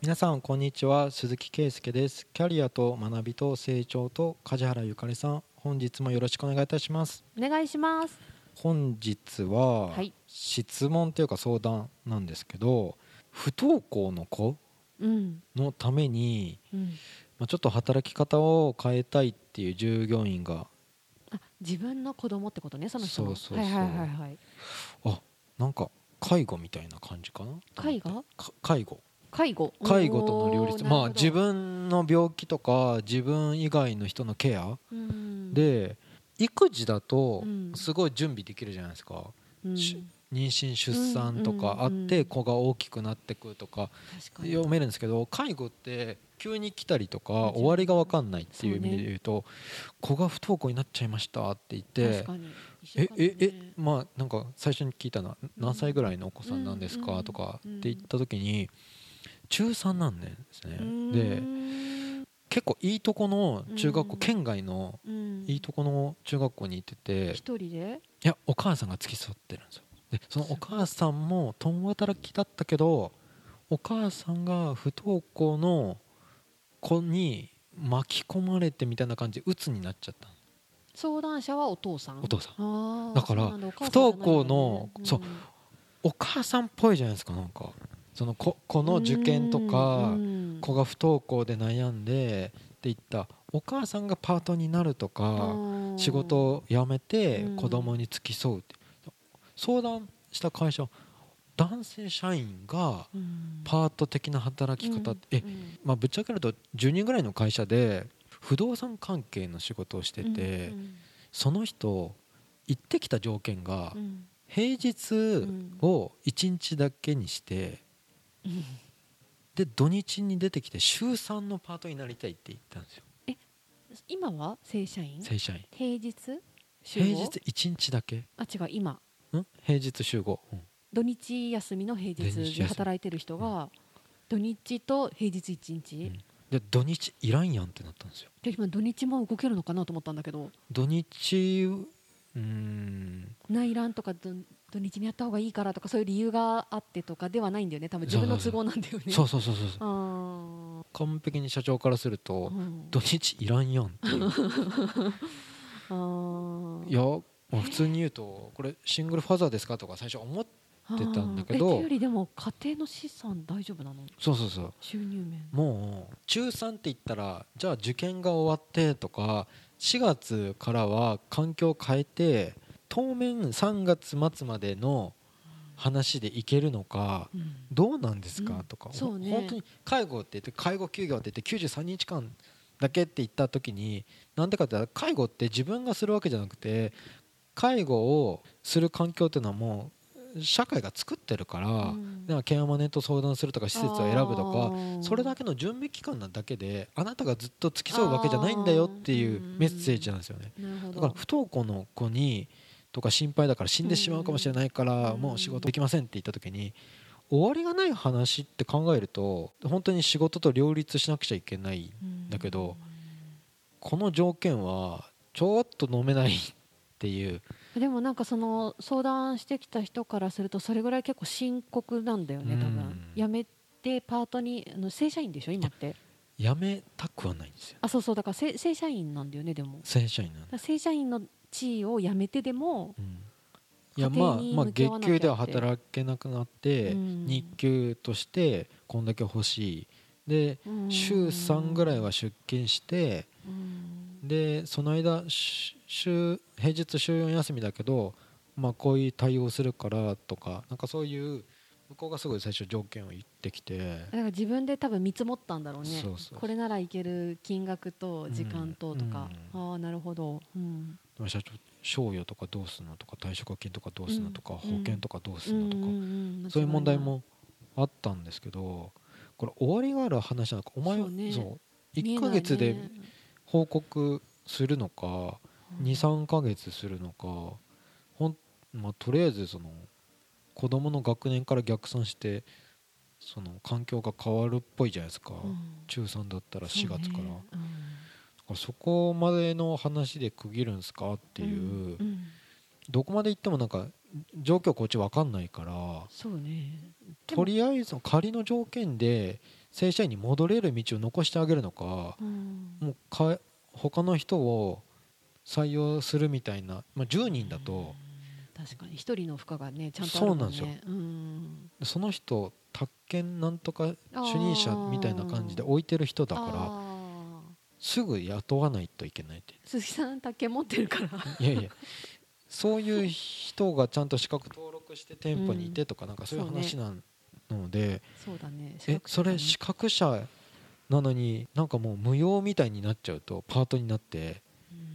皆さんこんにちは。鈴木圭介です。キャリアと学びと成長と梶原ゆかりさん。本日もよろしくお願いいたします。お願いします。本日ははい。質問というか相談なんですけど不登校の子うん。のために、うん。まあ、ちょっと働き方を変えたいっていう従業員があ自分の子供ってことねその人の。そうそうそう。はいはいはいはいあなんか介護みたいな感じかな？介護？か介護介護。介護との両立。まあ自分の病気とか自分以外の人のケア。うん。で育児だとうん。すごい準備できるじゃないですか、うん。し妊娠出産とかあって子が大きくなってくとか読めるんですけど介護って急に来たりとか終わりが分かんないっていう意味で言うと子が不登校になっちゃいましたって言ってえええまあなんか最初に聞いたのは何歳ぐらいのお子さんなんですかとかって言った時に中3なんですね。うでん。結構いいとこの中学校うん県外のうん。いいとこの中学校に行ってて一人で？いやお母さんが付き添ってるんですよ。でそのお母さんも共働きだったけどお母さんが不登校の子に巻き込まれてみたいな感じで鬱になっちゃった相談者はお父さん？お父さん。んだ。から不登校のそうお母さんっぽいじゃないですかなんかその子子の受験とか子が不登校で悩んでっていったお母さんがパートになるとか仕事を辞めてうん。子供に付き添うって。相談した会社は男性社員がパート的な働き方って、えまあ、ぶっちゃけると10人ぐらいの会社で不動産関係の仕事をしてて、その人行ってきた条件が平日を1日だけにしてで土日に出てきて週3のパートになりたいって言ったんですよ。今は？正社員？正社員。平日？週平5日1日だけ。あ違う今。ん？平日週5、うん。土日休みの平土日で働いてる人が土日と平日1日、ん。で土日いらんやんってなったんですよ。で今土日も動けるのかなと思ったんだけど。土日うーん。内覧とか土土日にやった方がいいからとかそういう理由があってとかではないんだよね。多分自分の都合なんだよね。そうそうそうそうそう。あ完璧に社長からするーとうん。土日いらんやん いや、まあ、普通に言うとこれシングルファザーですかとか最初思っってたんだけどよりでも家庭の資産大丈夫なの？そうそうそう。収入面。もう中3って言ったらじゃあ受験が終わってとか4月からは環境を変えて当面3月末までの話でいけるのかうん。どうなんですか、うん。とか、そうね。本当に介護って言って介護休業って言って93日間だけって言った時になんでかって言ったら介護って自分がするわけじゃなくて介護をする環境っていうのはもう社会が作ってるから、うん。だからケアマネと相談するとか施設を選ぶとかそれだけの準備期間なだけであなたがずっと付き添うわけじゃないんだよっていうメッセージなんですよね。だから不登校の子にとか心配だから死んでしまうかもしれないからうん。もう仕事できませんって言った時に終わりがない話って考えると本当に仕事と両立しなくちゃいけないんだけどこの条件はちょっと飲めないっていうでもなんかその相談してきた人からするとそれぐらい結構深刻なんだよね多うん。分。辞めてパートにあの正社員でしょ今って？やめたくはないんですよ。あそうそうだから正正社員なんだよねでも。正社員なん正社員の地位を辞めてでもうん。いやまあまあ月給では働けなくなってうん。日給としてこんだけ欲しい。で週3ぐらいは出勤してうん。でその間し週平日週4休みだけどまあこういう対応するからとかなんかそういう向こうがすごい最初条件を言ってきてだから自分で多分見積もったんだろうね。これならいける金額と時間ととか、うああなるほど、うん、でも社長賞与とかどうするのとか退職金とかどうするのとかうん。保険とかどうするのとかんんんそういう問題もあったんですけどこれ終わりがある話なのかお前はそうね。そう1見えないねヶ月で報告するのかうん23ヶ月するのかほん、まあ、とりあえずその子供の学年から逆算してその環境が変わるっぽいじゃないですか、うん。中3だったら4月から、そこまでの話で区切るんですかっていう、うん。うん。どこまで行ってもなんか状況こっち分かんないからね。とりあえず仮の条件で正社員に戻れる道を残してあげるのかうん。もうか他の人を採用するみたいな、まあ、10人だと確かに一人の負荷がねちゃんとあるもんね。そうなん。ですうんその人宅建なんとか主任者みたいな感じで置いてる人だからあすぐ雇わないといけないってー鈴木さん竹持ってるから。いやいや。そういう人がちゃんと資格登録して店舗にいてとかなんかそういう話なので、そうだね。えそれ資格者なのになんかもう無用みたいになっちゃうとパートになって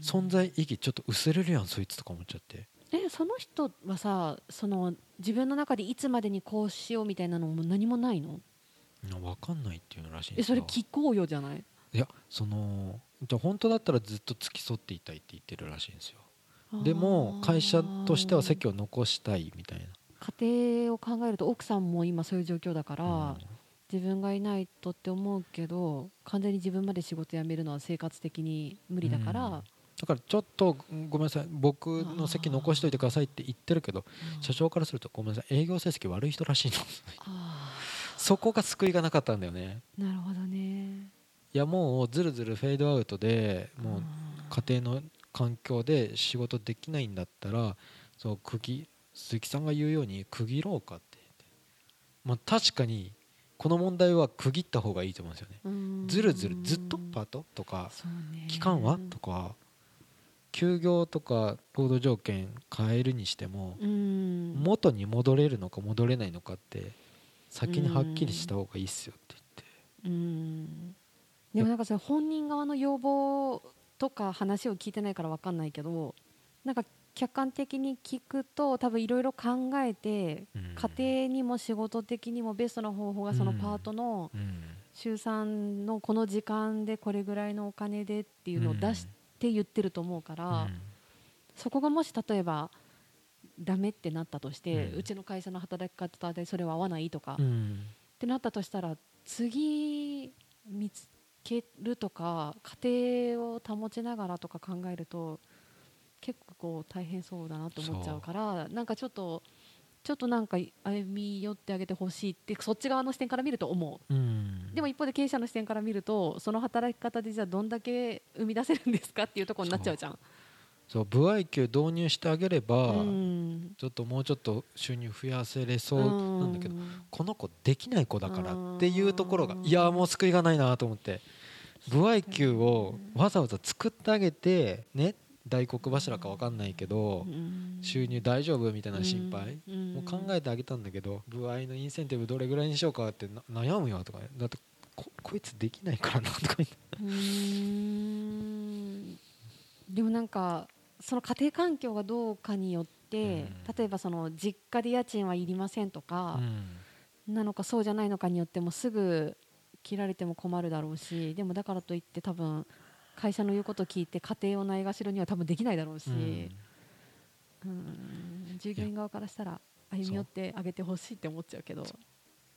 存在意義ちょっと薄れるやんそいつとか思っちゃって。えその人はさその自分の中でいつまでにこうしようみたいなのも何もないの？分かんないっていうのらしいんえですよ。それ聞こうよじゃない？いやそのじゃあ本当だったらずっと付き添っていたいって言ってるらしいんですよ。でも会社としては席を残したいみたいな。家庭を考えると奥さんも今そういう状況だから、うん。自分がいないとって思うけど完全に自分まで仕事辞めるのは生活的に無理だから、うんだからちょっとごめんなさい。僕の席残しといてくださいって言ってるけどうん。社長からするとごめんなさい。営業成績悪い人らしいの。あそこが救いがなかったんだよね。ーなるほどね。いやもうずるずるフェードアウトでもう家庭の環境で仕事できないんだったらそう釘鈴木さんが言うように区切ろうかってまあ確かにこの問題は区切った方がいいと思うんですよね。うん。ずるずるずっとパートとか期間はとか休業とか労働条件変えるにしてもうん。元に戻れるのか戻れないのかって先にはっきりした方がいいっすよってうん。でもなんかそれ本人側の要望とか話を聞いてないから分かんないけどなんか客観的に聞くと多分いろいろ考えて言って、家庭にも仕事的にもベストな方法がそのパートのうん。週3のこの時間でこれぐらいのお金でっていうのを出して言ってると思うから、そこがもし例えばダメってなったとして、ううんちの会社の働き方でそれは合わないとか、っうん。てなったとしたら次見つけるとか家庭を保ちながらとか考えると結構大変そうだなと思っちゃうからなんかちょっとちょっとなんか歩み寄ってあげてほしいってそっち側の視点から見ると思う。うん。でも一方で経営者の視点から見るとその働き方でじゃあどんだけ生み出せるんですかっていうところになっちゃうじゃん。そう歩合給導入してあげれば、うん。ちょっともうちょっと収入増やせれそうなんだけど、うん。この子できない子だからっていうところがうん。いやもう救いがないなと思って。歩合給をわざわざ作ってあげてね大黒柱か分かんないけどうん。収入大丈夫みたいな心配？うん。もう考えてあげたんだけど歩合のインセンティブどれぐらいにしようかってな悩むよとかだってここいつできないからなとか言ってでもなんかその家庭環境がどうかによって、うん。例えばその実家で家賃はいりませんとか、なのかそうじゃないのかによってもすぐ切られても困るだろうしでもだからといって多分会社の言うことを聞いて家庭をないがしろには多分できないだろうし、うん。うん。従業員側からしたら歩み寄ってあげてほしいって思っちゃうけど。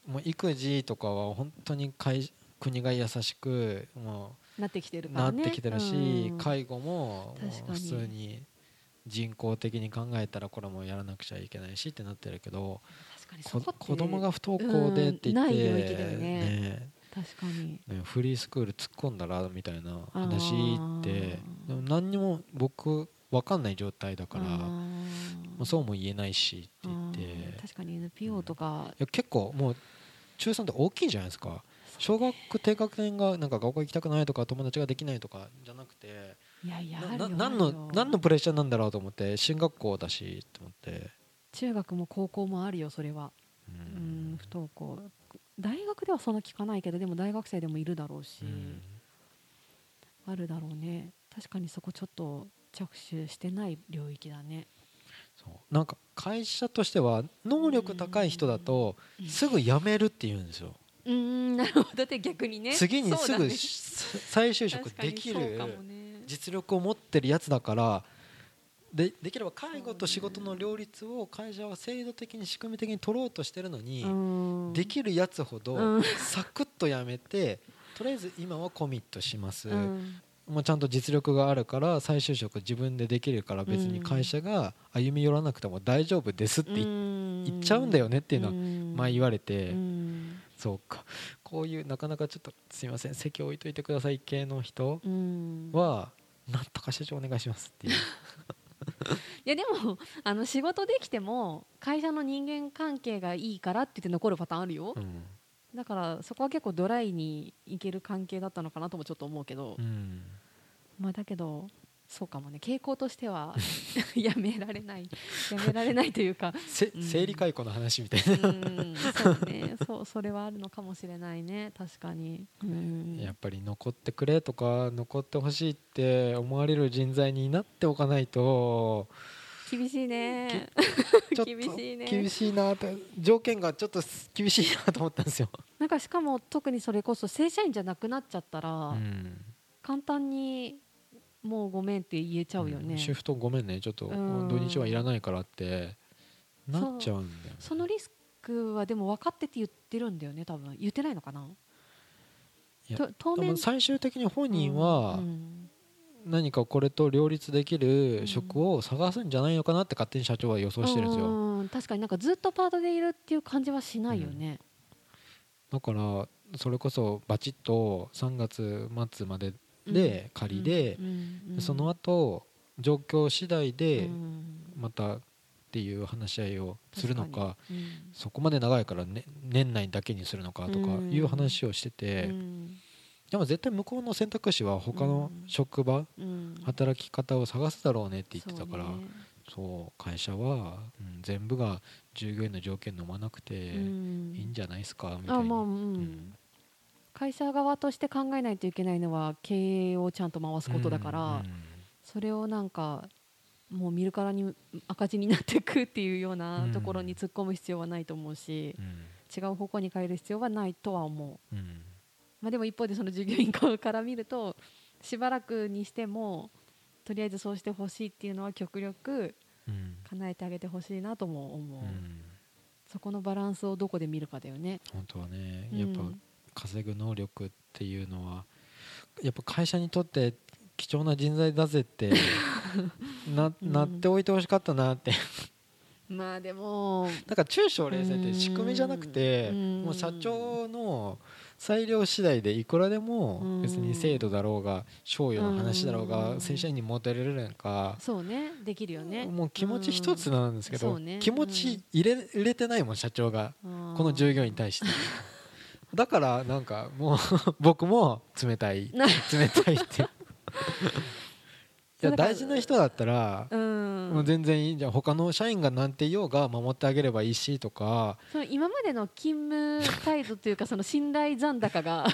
もう育児とかは本当に会国が優しくもなってきてるうからね。なってきてるし、うん。介護も普通に人工的に考えたらこれもやらなくちゃいけないしってなってるけど確かにそこ子供が不登校でって言って、うん。ない領域だよね。ね確かに。ねフリースクール突っ込んだらみたいな話ってでも何にも僕分かんない状態だからまあそうも言えないしって言って。確かに NPO とか、いや結構もう中3って大きいじゃないですか。小学低学年がなんか学校行きたくないとか友達ができないとかじゃなくていやいや何の何のプレッシャーなんだろうと思って進学校だしと思って、中学も高校もあるよそれは。ううんん不登校大学ではそんな聞かないけどでも大学生でもいるだろうし、うん。あるだろうね。確かにそこちょっと着手してない領域だね。そう。なんか会社としては能力高い人だとすぐ辞めるって言うんですよ。うーんなるほど。だって逆にね。次にすぐね。し再就職できる実力を持ってるやつだからでできれば介護と仕事の両立を会社は制度的に仕組み的に取ろうとしてるのに、うん。できるやつほうどん。サクッとやめてとりあえず今はコミットします、うん。もうちゃんと実力があるから再就職自分でできるから別に会社が歩み寄らなくても大丈夫ですって言っちゃうんだよねっていうのは前言われて。うん。そうか。こういうなかなかちょっとすいません席置いといてください系の人うん。はなんとか社長お願いしますっていう いやでもあの仕事できても会社の人間関係がいいからって言って残るパターンあるよ、うん、だからそこは結構ドライにいける関係だったのかなともちょっと思うけど、うん、まあだけどそうかもね。傾向としては やめられない。やめられないというか。せうん。生理解雇の話みたいな、うん。そうね。そうそれはあるのかもしれないね。確かに、うん、やっぱり残ってくれとか残ってほしいって思われる人材になっておかないと。厳しいね。厳しいね。厳しいなって。条件がちょっと厳しいなと思ったんですよ。なんかしかも特にそれこそ正社員じゃなくなっちゃったら、うん。簡単にもうごめんって言えちゃうよね、んシフトごめんね。ちょっとうん。土日はいらないからってなっちゃうんだよね。そのリスクはでも分かってて言ってるんだよね多分。言ってないのかな？当面。最終的に本人はうん何かこれと両立できる職を探すんじゃないのかなって勝手に社長は予想してるんですよ。うん。確かになんかずっとパートでいるっていう感じはしないよね、だからそれこそバチッと3月末までで仮でその後状況次第でうん。またっていう話し合いをするのかうん。そこまで長いから、ね、年内だけにするのかとかいう話をしてうてん。でも絶対向こうの選択肢は他の職場うん。働き方を探すだろうねって言ってたからそう会社は、うん全部が従業員の条件飲まなくてうん。いいんじゃないですかみたいな。会社側として考えないといけないのは経営をちゃんと回すことだから、うんそれをなんかもう見るからに赤字になっていくっていうよううなんところに突っ込む必要はないと思うし、違う方向に変える必要はないとは思う、まあ、でも一方でその従業員側から見るとしばらくにしてもとりあえずそうしてほしいっていうのは極力うん。叶えてあげてほしいなとも思う、うん。そこのバランスをどこで見るかだよね。本当はね。うんやっぱ稼ぐ能力っていうのはやっぱ会社にとって貴重な人材だぜって なうん。なっておいてほしかったなって。まあでもだから中小零細って仕組みじゃなくてうん。もう社長の裁量次第でいくらでも別に制度だろうが賞与の話だろううん。が正社員に求められるのか。そうね。できるよね。もう気持ち一つなんですけど気持ち入れ入れてないもん社長が。ここの従業員に対して だからなんかもう 僕も冷たいな 冷たいって。いや大事な人だったらうん。もう全然いいんじゃん。他の社員がなんて言おうが守ってあげればいいしとか。その今までの勤務態度というかその信頼残高が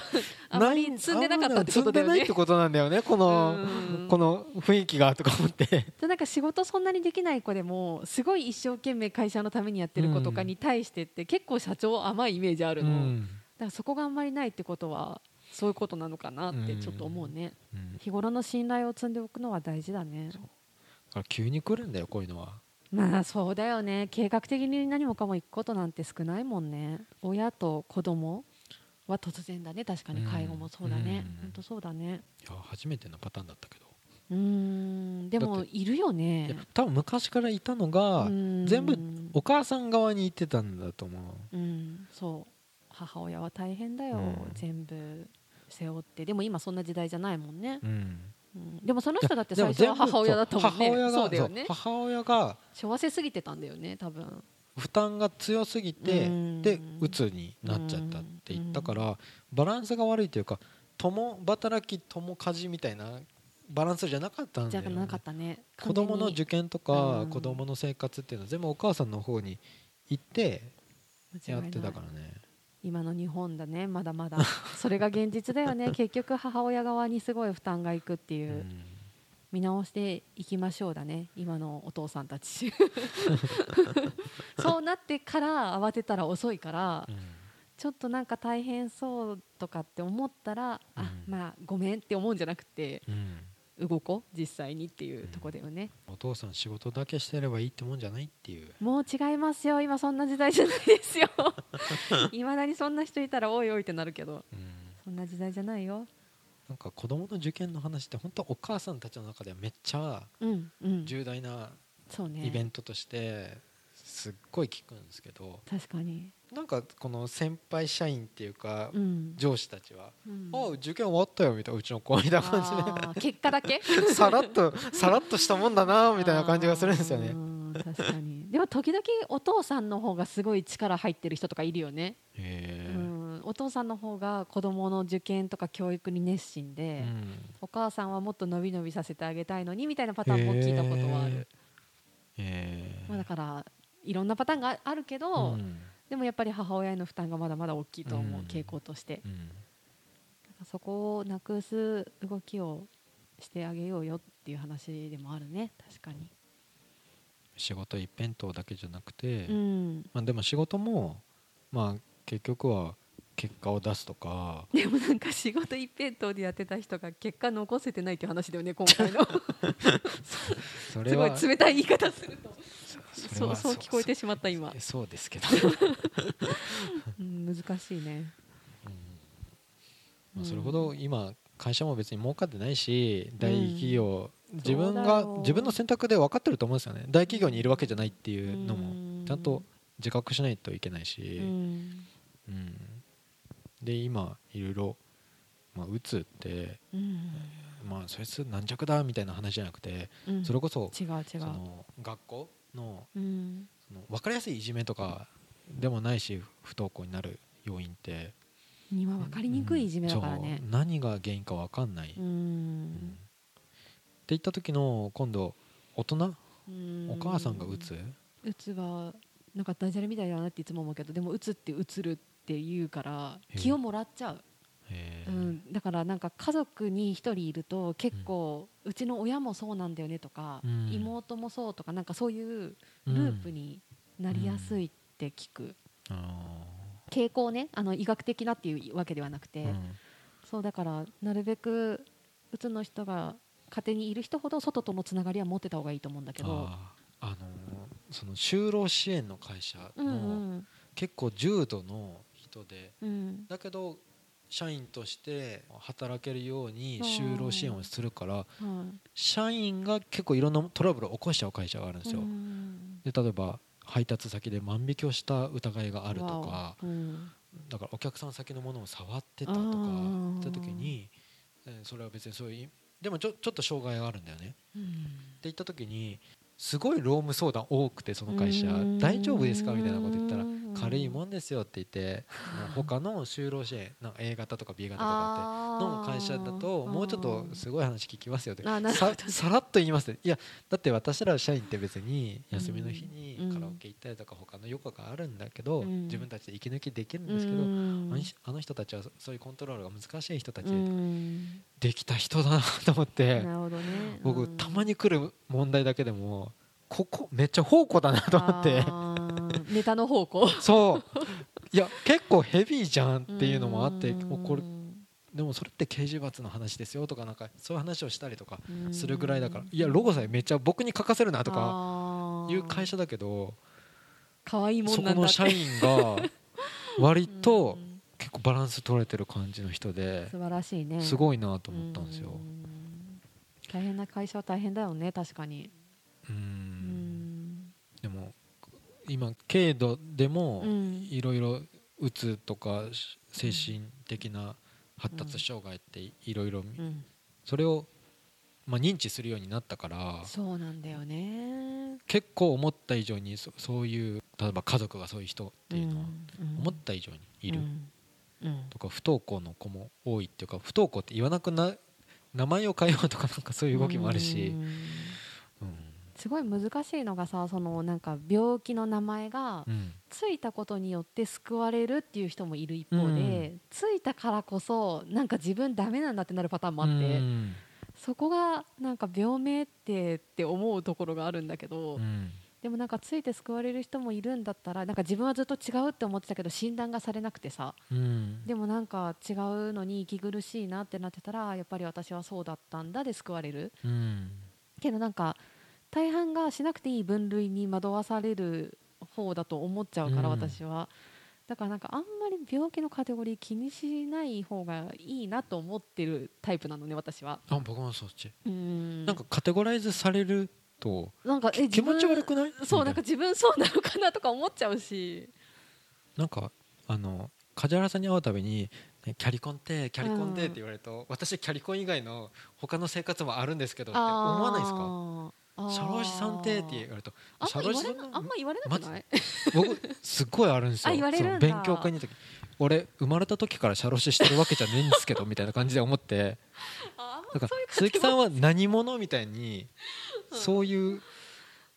あまり積んでなかったってことだよね。積んでないって。ことなんだよねこのうん。この雰囲気がとか思って。でなんか仕事そんなにできない子でもすごい一生懸命会社のためにやってる子とかに対してって結構社長甘いイメージあるの、だうんからそこがあんまりないってことはそういうことなのかなってちょっと思うね、うん。日頃の信頼を積んでおくのは大事だね。だから急に来るんだよこういうのは。まあそうだよね。計画的に何もかも行くことなんて少ないもんね。親と子供は突然だね。確かにうん介護もそうだね。うん。本当そうだね。いや初めてのパターンだったけど。うーん。でもいるよいねや多分昔からいたのがうん。全部お母さん側に行ってたんだと思う。うん。そう母親は大変だよ、うん。全部背負って。でも今そんな時代じゃないもんね、うん。うん。でもその人だって最初は母親だったもんね。そうよね。母親が背負わせすぎてたんだよね多分。負担が強すぎてうん。で鬱になっちゃったって言ったからバランスが悪いというか共働き共家事みたいなバランスじゃなかったんだよね。じゃなかったね。子供の受験とかうん。子供の生活っていうのは全部お母さんの方に行ってやってたらからね今の日本だねまだまだ。それが現実だよね。結局母親側にすごい負担がいくっていう、うん。見直していきましょうだね今のお父さんたち。そうなってから慌てたら遅いからうん。ちょっとなんか大変そうとかって思ったら、あうん。まあごめんって思うんじゃなくてうん動こう実際にっていうとこだよね、お父さん仕事だけしてればいいってもんじゃないっていう。もう違いますよ。今そんな時代じゃないですよ。いまだにそんな人いたらおいおいってなるけど。うん。そんな時代じゃないよ。なんか子供の受験の話って本当お母さんたちの中ではめっちゃうんうん。重大なイベントとしてすっごい聞くんですけど確かに、なんかこの先輩社員っていうか、うん。上司たちはうん「ああ受験終わったよ」みたいなうちの子みたいな感あー結果だけ？じ でさらっとさらっとしたもんだなみたいな感じがするんですよね。ね確かに。でも時々お父さんの方がすごい力入ってる人とかいるよね、うん、お父さんの方が子供の受験とか教育に熱心で、お母さんはもっと伸び伸びさせてあげたいのにみたいなパターンも聞いたことはある、へまあ、だからいろんなパターンがあるけえど、うん。でもやっぱり母親への負担がまだまだ大きいと思う、うん。傾向として。うん。そこをなくす動きをしてあげようよっていう話でもあるね確かに、仕事一辺倒だけじゃなくて、うん、まあ、でも仕事もまあ結局は結果を出すとか。でもなんか仕事一辺倒でやってた人が結果残せてないっていう話だよね今回の。それすごいは冷たい言い方すると。そうそう聞こえてしまった今。そ、そうですけど、うん、難しいね。まあ、それほど今会社も別に儲かってないし大企業、自分そうだがよ自分の選択で分かってると思うんですよね。大企業にいるわけじゃないっていうのうん。もちゃんと自覚しないといけないし、うん。うんで今いろいろ、まあ、うつって、うん。まあ、そいつ軟弱だみたいな話じゃなくてうん。それこそ違う違う。その学校のうん。その分かりやすいいじめとかでもないし不登校になる要因って。今分かりにくいいじめだからね。何が原因か分かんない、って言った時の今度大人うん。お母さんがうつうつはなんかダジャレみたいだなっていつも思うけどでもうつってうつるって言うから気をもらっちゃう、うん、だからなんか家族に一人いると結構うちの親もそうなんだよねとか、うん。妹もそうとかなんかそういうループになりやすいって聞く、あ傾向ねあの医学的なっていうわけではなくて、ーうん。そうだからなるべくうつの人が家庭にいる人ほど外とのつながりは持ってた方がいいと思うんだけど。あのーその就労支援の会社うんうのん。結構重度の人で。うん。だけど社員として働けるように就労支援をするからはい。社員が結構いろんなトラブルを起こしちゃう会社があるんですよ。うん。で例えば配達先で万引きをした疑いがあるとかだからお客さん先のものを触ってたとかった時にえーそれは別にそういうでもちょちょっと障害があるんだよね。ってうん。言った時にすごい労務相談多くてその会社。うん。大丈夫ですか？みたいなこと言ったらうん軽いもんですよって言ってもう他の就労支援なんか A 型とか B 型とかっての会社だともうちょっとすごい話聞きますよってささらっと言いますね。いやだって私ら社員って別に休みの日にうんカラオケ行ったりとか他の余暇があるんだけどうん。自分たちで息抜きできるんですけどうん。あの人たちはそういうコントロールが難しい人たちうでん。できた人だなと思ってね。僕たまに来る問題だけでもここめっちゃ宝庫だなと思ってネタの方向。そう。いや結構ヘビーじゃんっていうのもあってうん。もうこれでもそれって刑事罰の話ですよとかなんかそういう話をしたりとかするぐらいだから。いやロゴさえめっちゃ僕に書かせるなとかかいう会社だけど可愛いもそんなんだって。この社員が 割とうん。結構バランス取れてる感じの人で素晴らしいね。すごいなと思ったんですよ。う。大変な会社は大変だよね確かに。ううん今軽度でもうん。いろいろうつとか精神的な発達障害っていろいろうん。それをまあ認知するようになったからそうなんだよね。結構思った以上にそそういう例えば家族がそういう人っていうのはうん。思った以上にいる。とか不登校の子も多いっていうか不登校って言わなくな名前を変えようとかなんかそういう動きもあるしうんうんすごい難しいのがさそのなんか病気の名前がうん。ついたことによって救われるっていう人もいる一方で、ついたからこそなんか自分ダメなんだってなるパターンもあって、うん。そこがなんか病名ってって思うところがあるんだけど、うん。でもなんかついて救われる人もいるんだったらなんか自分はずっと違うって思ってたけど診断がされなくてさうん。でもなんか違うのに息苦しいなってなってたらやっぱり私はそうだったんだで救われる。うん。けどなんか大半がしなくていい分類に惑わされる方だと思っちゃうから、うん。私は。だからなんかあんまり病気のカテゴリー気にしない方がいいなと思ってるタイプなのね私は。あ僕もそっち。うん。なんかカテゴライズされるとなんかえ気持ち悪くない？そうな。んか自分そうなのかなとか思っちゃうし。なんかあの梶原さんに会うたびにねキャリコンってキャリコンってって言われると、私キャリコン以外の他の生活もあるんですけどって思わないですか？あー社労士さんってって言われるとあんま言われさんなあんま言われなくない？僕すっごいあるんですよ。勉強会に時。俺生まれた時から社労士してるわけじゃねえんですけどみたいな感じで思って。だか鈴木さんは何者みたいにうん。そういう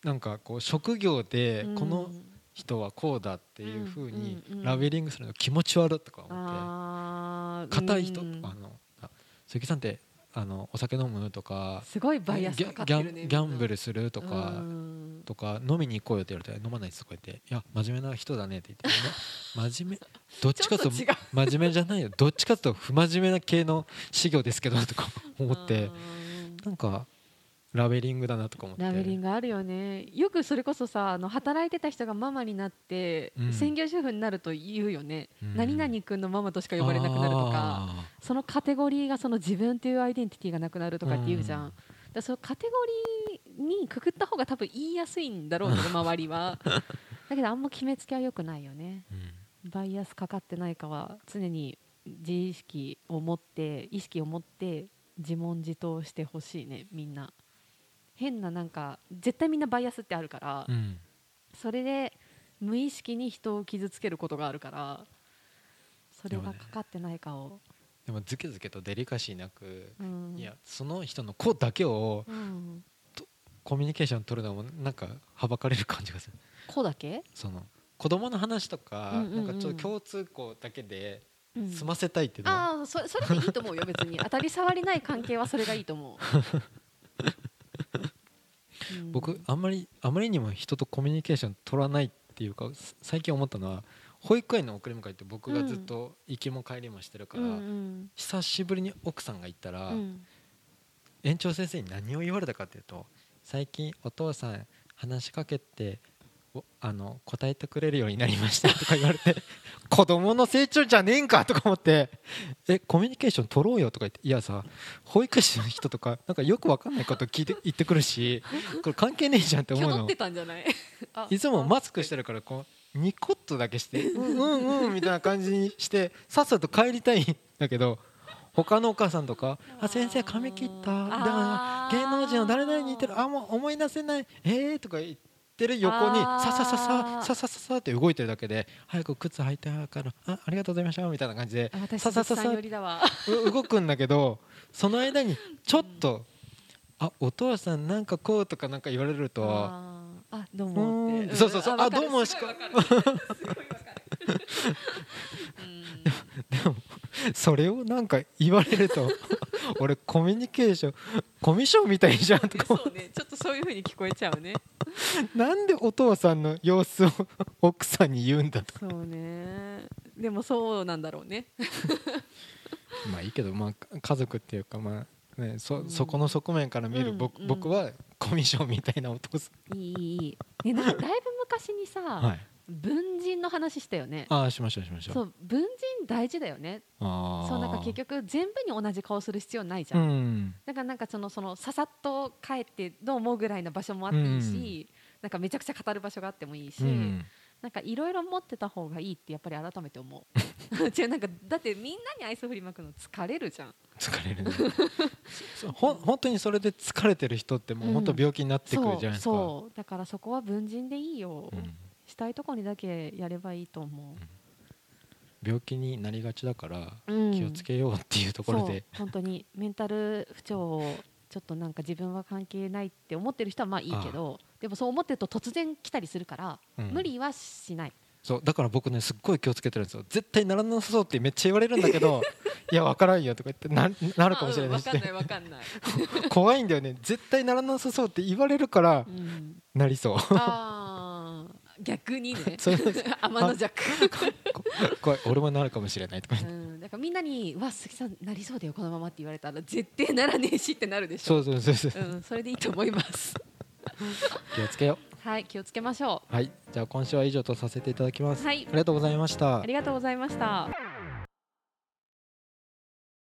なんかこう職業でうん。この人はこうだっていうふうにラベリングするの気持ち悪いとか思って。硬い人うん。あのあ鈴木さんってあのお酒飲むとかすごいバイアスギかかってるねギャンブルするととかとか飲みに行こうよって言われて飲まないですとか言って。いや真面目な人だねって言ってま 真面目どっちかと真面目じゃないよ。どっちかと不真面目な系の事業ですけどとか思って。なんかラベリングだなとか思って。ラベリングあるよね。よくそれこそさあの働いてた人がママになって、うん。専業主婦になると言うよね、うん。何々君のママとしか呼ばれなくなるとか。あそのカテゴリーがその自分というアイデンティティがなくなるとかって言うじゃん、うん。だそのカテゴリーにくくった方が多分言いやすいんだろうね周りは。だけどあんま決めつけは良くないよね。ーうん。バイアスかかってないかは常に自意識を持って意識を持って自問自答してほしいねみんな。変ななんか絶対みんなバイアスってあるから、うん。それで無意識に人を傷つけることがあるからそれがかかってないかを、でもズケズケとデリカシーなくうん。いやその人の子だけをうん、コミュニケーション取るのもなんかはばかれる感じがする。子だけ、その子供の話とかうんうんうん。なんかちょっと共通項だけでうん。済ませたいっていうのは？ああそそれでいいと思うよ別に。当たり障りない関係はそれがいいと思う、うん。僕あんまりあまりにも人とコミュニケーション取らないっていうかす最近思ったのは保育園の送り迎えって僕がずっと行きも帰りもしてるから、うんうん。久しぶりに奥さんが行ったら、うん。園長先生に何を言われたかっていうと最近お父さん話しかけておあの答えてくれるようになりましたとか言われて 子供の成長じゃねえんかとか思ってえコミュニケーション取ろうよとか言っていやさ保育士の人とかなんかよくわかんないこと聞いて言ってくるし これ関係ねえじゃんって思うの。い？つもマスクしてるからこうニコッとだけしてうん。うんうんみたいな感じにしてさっさと帰りたいんだけど他のお母さんとか「あ先生髪切った」でもあー芸能人の誰々に似てる。あもう思い出せない。えー」とか言ってる横にささささささささって動いてるだけで早く靴履いてからあありがとうございました。みたいな感じでささささ動くんだけどその間にちょっと「あお父さんなんかこう」とかなんか言われると。あどううもって。そうそうそう。あどうもすごいわかでもそれをなんか言われると 俺コミュニケーションコミュ障みたいじゃんとか。思そうね。ちょっとそういう風に聞こえちゃうね。う なんでお父さんの様子を奥さんに言うんだと。そうね。でもそうなんだろうね。まあいいけど、まあ、家族っていうかまあねそうん。そこの側面から見るうん僕,、うん。僕はコミュ障みたいなお父さいいいい。いい、ね、だいぶ昔にさ、んはい。文人の話したよね。ああしましょうしましょうそう文人大事だよね。そうなんか結局全部に同じ顔する必要ないじうゃん、ん。だからなんかそのそのささっと帰ってどう思うぐらいの場所もあっていいし、なんかめちゃくちゃ語る場所があってもいいし、うん。なんかいろいろ持ってた方がいいってやっぱり改めて思う。違うなんかだってみんなに愛想振りまくの疲れるじゃん疲れるね。ほん本当にそれで疲れてる人ってもう本当病気になってくるじゃないですか、そうそう。だからそこは文人でいいよ、うんしたいとこにだけやればいいと思病気になりがちだからう、うん。気をつけようっていうところで、本当にメンタル不調をちょっとなんか自分は関係ないって思ってる人はまあいいけどでもそう思ってると突然来たりするから、うん。無理はしないそうだから僕ねすっごい気をつけてるんですよ。絶対ならなさそうってめっちゃ言われるんだけど いや分からんよとか言ってななるかもしれないし、あうんわかんないわかんない、怖いんだよね。絶対ならなさそうって言われるからうん、なりそう。逆にね。天の弱怖い俺もなるかもしれないとかうん、だからみんなに「うわ鈴木さんなりそうだよこのまま」って言われたら絶対ならねえしってなるでしょ。そうそうそうそう。うん、それでいいと思います。気をつけよはい気をつけましょう。はいじゃあ今週は以上とさせていただきます、うはい。ありがとうございました。ありがとうございました